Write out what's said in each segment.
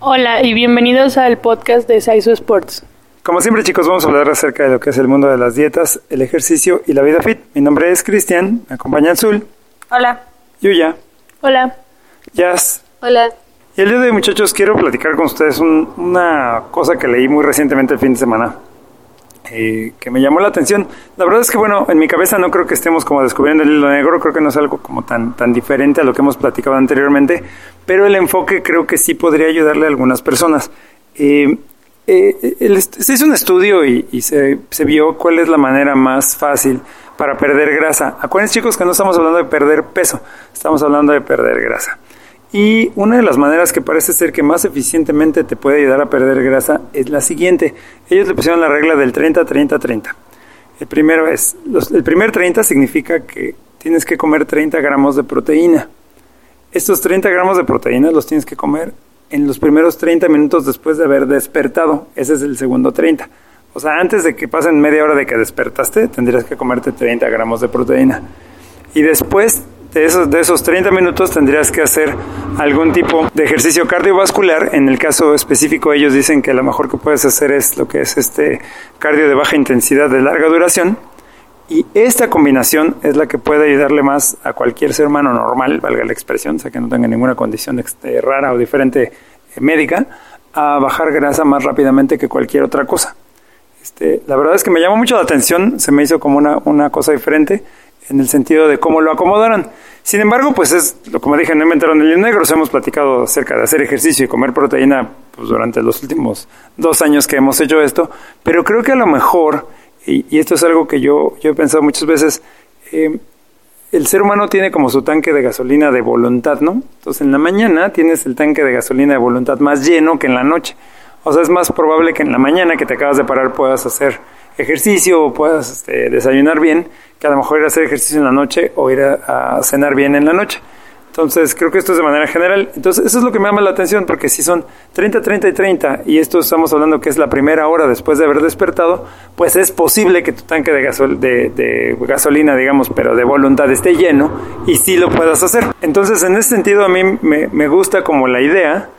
Hola y bienvenidos al podcast de Saizo Sports. Como siempre chicos, vamos a hablar acerca de lo que es el mundo de las dietas, el ejercicio y la vida fit. Mi nombre es Cristian, me acompaña Azul, Hola. Yuya, Hola. Jazz. Hola. Y el día de hoy muchachos quiero platicar con ustedes un- una cosa que leí muy recientemente el fin de semana. Eh, que me llamó la atención. La verdad es que, bueno, en mi cabeza no creo que estemos como descubriendo el hilo negro, creo que no es algo como tan, tan diferente a lo que hemos platicado anteriormente, pero el enfoque creo que sí podría ayudarle a algunas personas. Eh, eh, se hizo un estudio y, se vio cuál es la manera más fácil para perder grasa. Acuérdense chicos que no estamos hablando de perder peso, estamos hablando de perder grasa. Y una de las maneras que parece ser que más eficientemente te puede ayudar a perder grasa es la siguiente. Ellos le pusieron la regla del 30-30-30. El primero es, los- el primer 30 significa que tienes que comer 30 gramos de proteína. Estos 30 gramos de proteína los tienes que comer en los primeros 30 minutos después de haber despertado. Ese es el segundo 30. O sea, antes de que pasen media hora de que despertaste, tendrías que comerte 30 gramos de proteína. Y después de esos, de esos 30 minutos tendrías que hacer algún tipo de ejercicio cardiovascular. En el caso específico ellos dicen que lo mejor que puedes hacer es lo que es este cardio de baja intensidad de larga duración. Y esta combinación es la que puede ayudarle más a cualquier ser humano normal, valga la expresión, o sea que no tenga ninguna condición este, rara o diferente eh, médica, a bajar grasa más rápidamente que cualquier otra cosa. Este, la verdad es que me llamó mucho la atención, se me hizo como una, una cosa diferente en el sentido de cómo lo acomodaron. Sin embargo, pues es, como dije, no inventaron el negro, os hemos platicado acerca de hacer ejercicio y comer proteína pues, durante los últimos dos años que hemos hecho esto, pero creo que a lo mejor, y, y esto es algo que yo, yo he pensado muchas veces, eh, el ser humano tiene como su tanque de gasolina de voluntad, ¿no? Entonces en la mañana tienes el tanque de gasolina de voluntad más lleno que en la noche. O sea, es más probable que en la mañana que te acabas de parar puedas hacer ejercicio o puedas este, desayunar bien, que a lo mejor ir a hacer ejercicio en la noche o ir a, cenar bien en la noche. Entonces, creo que esto es de manera general. Entonces, eso es lo que me llama la atención, porque si son 30, 30 y 30, y esto estamos hablando que es la primera hora después de haber despertado, pues es posible que tu tanque de, gasol de, gasolina, digamos, pero de voluntad esté lleno y sí lo puedas hacer. Entonces, en ese sentido, a mí me gusta como la idea,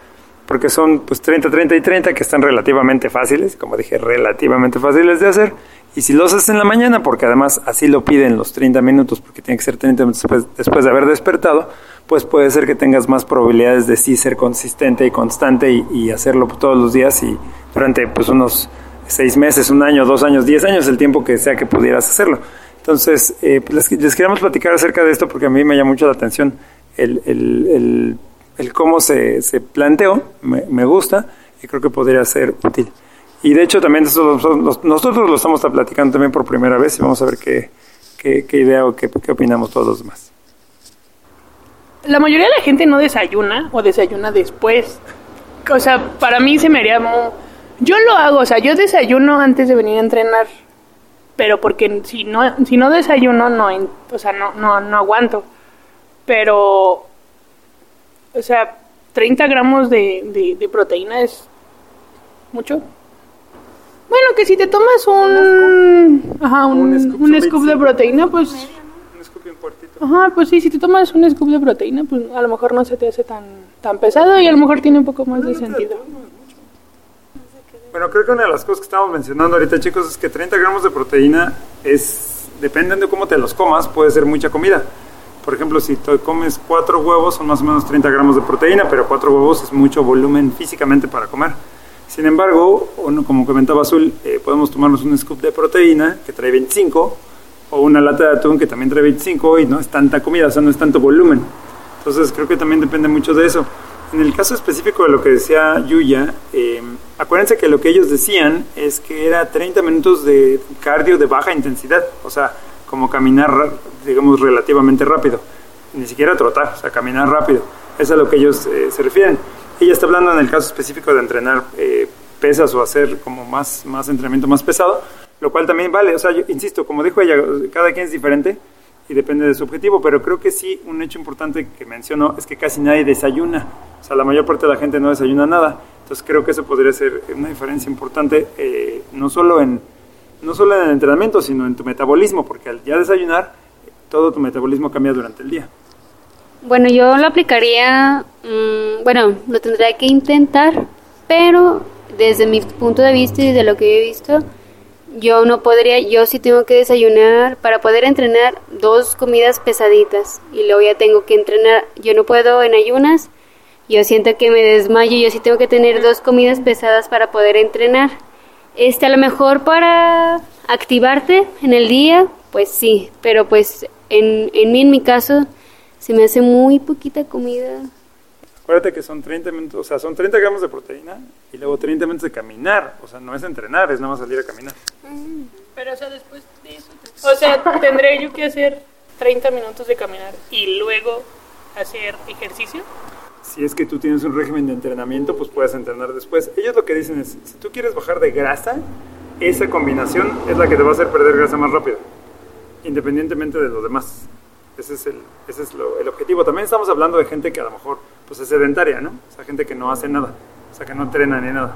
porque son pues 30, 30 y 30 que están relativamente fáciles, como dije, relativamente fáciles de hacer. Y si los haces en la mañana, porque además así lo piden los 30 minutos, porque tiene que ser 30 minutos después, de haber despertado, pues puede ser que tengas más probabilidades de sí ser consistente y constante y, hacerlo todos los días y durante pues unos seis meses, un año, dos años, diez años, el tiempo que sea que pudieras hacerlo. Entonces, eh, pues les, queríamos platicar acerca de esto porque a mí me llama mucho la atención el, el, el cómo se, se planteó, me, me, gusta y creo que podría ser útil. Y de hecho también nosotros, lo estamos platicando también por primera vez y vamos a ver qué, qué, qué idea o qué, qué opinamos todos los demás. La mayoría de la gente no desayuna o desayuna después. O sea, para mí se me haría muy... Yo lo hago, o sea, yo desayuno antes de venir a entrenar, pero porque si no, si no desayuno, no, o sea, no, no, no aguanto. Pero, o sea, 30 gramos de, de, de proteína es mucho. Bueno, que si te tomas un, ajá, un, un scoop, un scoop de proteína, pues... Un scoop y un cuartito. Ajá, pues sí, si te tomas un scoop de proteína, pues a lo mejor no se te hace tan, tan pesado y a lo mejor tiene un poco más de sentido. Bueno, creo que una de las cosas que estamos mencionando ahorita, chicos, es que 30 gramos de proteína es, dependiendo de cómo te los comas, puede ser mucha comida. Por ejemplo, si te comes cuatro huevos, son más o menos 30 gramos de proteína, pero cuatro huevos es mucho volumen físicamente para comer. Sin embargo, como comentaba Azul, eh, podemos tomarnos un scoop de proteína que trae 25 o una lata de atún que también trae 25 y no es tanta comida, o sea, no es tanto volumen. Entonces creo que también depende mucho de eso. En el caso específico de lo que decía Yuya, eh, acuérdense que lo que ellos decían es que era 30 minutos de cardio de baja intensidad, o sea, como caminar, digamos, relativamente rápido. Ni siquiera trotar, o sea, caminar rápido. Eso es a lo que ellos eh, se refieren. Ella está hablando en el caso específico de entrenar eh, pesas o hacer como más, más entrenamiento más pesado, lo cual también vale. O sea, insisto, como dijo ella, cada quien es diferente y depende de su objetivo, pero creo que sí, un hecho importante que mencionó es que casi nadie desayuna. O sea, la mayor parte de la gente no desayuna nada. Entonces creo que eso podría ser una diferencia importante, eh, no, solo en, no solo en el entrenamiento, sino en tu metabolismo, porque al ya desayunar, todo tu metabolismo cambia durante el día. Bueno, yo lo aplicaría, mm, bueno, lo tendría que intentar, pero desde mi punto de vista y de lo que he visto, yo no podría, yo sí tengo que desayunar para poder entrenar dos comidas pesaditas y luego ya tengo que entrenar, yo no puedo en ayunas, yo siento que me desmayo, yo sí tengo que tener dos comidas pesadas para poder entrenar. Este, a lo mejor para activarte en el día, pues sí, pero pues en, en mí, en mi caso, se me hace muy poquita comida. Acuérdate que son 30 minutos, o sea, son 30 gramos de proteína y luego 30 minutos de caminar. O sea, no es entrenar, es nada más salir a caminar. Pero, o sea, después de eso. O sea, tendré yo que hacer 30 minutos de caminar y luego hacer ejercicio. Si es que tú tienes un régimen de entrenamiento, pues puedes entrenar después. Ellos lo que dicen es, si tú quieres bajar de grasa, esa combinación es la que te va a hacer perder grasa más rápido, independientemente de lo demás. Ese es, el, ese es lo, el objetivo. También estamos hablando de gente que a lo mejor pues, es sedentaria, ¿no? O sea, gente que no hace nada, o sea, que no entrena ni nada.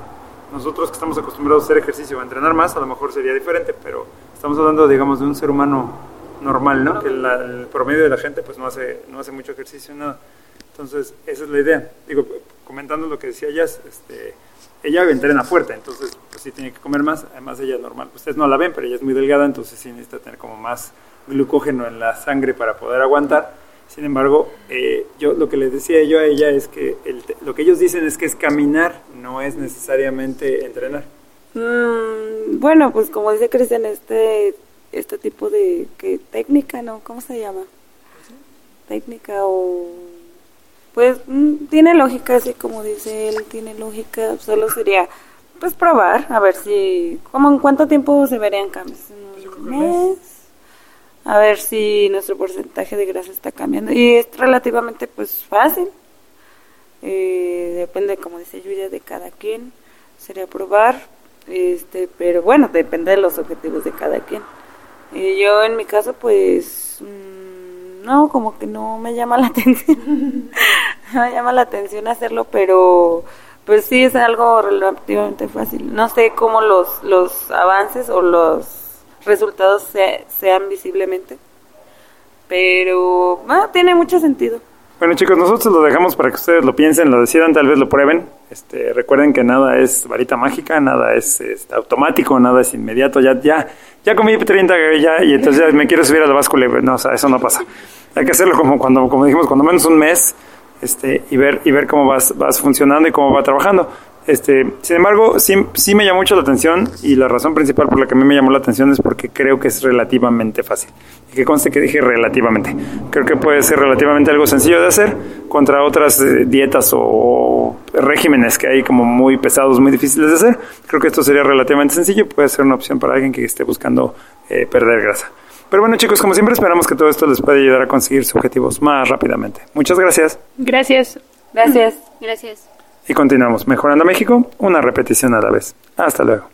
Nosotros que estamos acostumbrados a hacer ejercicio, a entrenar más, a lo mejor sería diferente, pero estamos hablando, digamos, de un ser humano normal, ¿no? Que la, el promedio de la gente pues no hace, no hace mucho ejercicio, nada. Entonces, esa es la idea. Digo, comentando lo que decía Jazz, este, ella entrena fuerte, entonces pues sí tiene que comer más, además ella es normal. Ustedes no la ven, pero ella es muy delgada, entonces sí necesita tener como más glucógeno en la sangre para poder aguantar. Sin embargo, eh, yo lo que les decía yo a ella es que el, lo que ellos dicen es que es caminar, no es necesariamente entrenar. Mm, bueno, pues como dice Cristian, este, este tipo de que técnica, ¿no? ¿Cómo se llama? Técnica o... Pues mm, tiene lógica, así como dice él, tiene lógica, solo sería pues probar, a ver si, como en cuánto tiempo se verían cambios, un mes, a ver si nuestro porcentaje de grasa está cambiando. Y es relativamente pues fácil. Eh, depende, como dice Julia, de cada quien. Sería probar. Este, pero bueno, depende de los objetivos de cada quien. Y yo en mi caso pues mm, no, como que no me llama la atención. me llama la atención hacerlo, pero pues sí es algo relativamente fácil. No sé cómo los, los avances o los resultados se, sean visiblemente. Pero bueno, tiene mucho sentido. Bueno chicos, nosotros lo dejamos para que ustedes lo piensen, lo decidan, tal vez lo prueben. Este, recuerden que nada es varita mágica, nada es, este, automático, nada es inmediato. Ya, ya, ya comí 30 ya y entonces ya me quiero subir a la báscula. No, eso no pasa. Hay que hacerlo como cuando, como dijimos, cuando menos un mes este, y ver y ver cómo vas, vas funcionando y cómo va trabajando. Este, sin embargo, sí, sí me llamó mucho la atención y la razón principal por la que a mí me llamó la atención es porque creo que es relativamente fácil. Y que conste que dije relativamente. Creo que puede ser relativamente algo sencillo de hacer contra otras eh, dietas o regímenes que hay como muy pesados, muy difíciles de hacer. Creo que esto sería relativamente sencillo y puede ser una opción para alguien que esté buscando eh, perder grasa. Pero bueno chicos, como siempre esperamos que todo esto les pueda ayudar a conseguir sus objetivos más rápidamente. Muchas gracias. Gracias. Gracias. Gracias. Y continuamos mejorando México, una repetición a la vez. Hasta luego.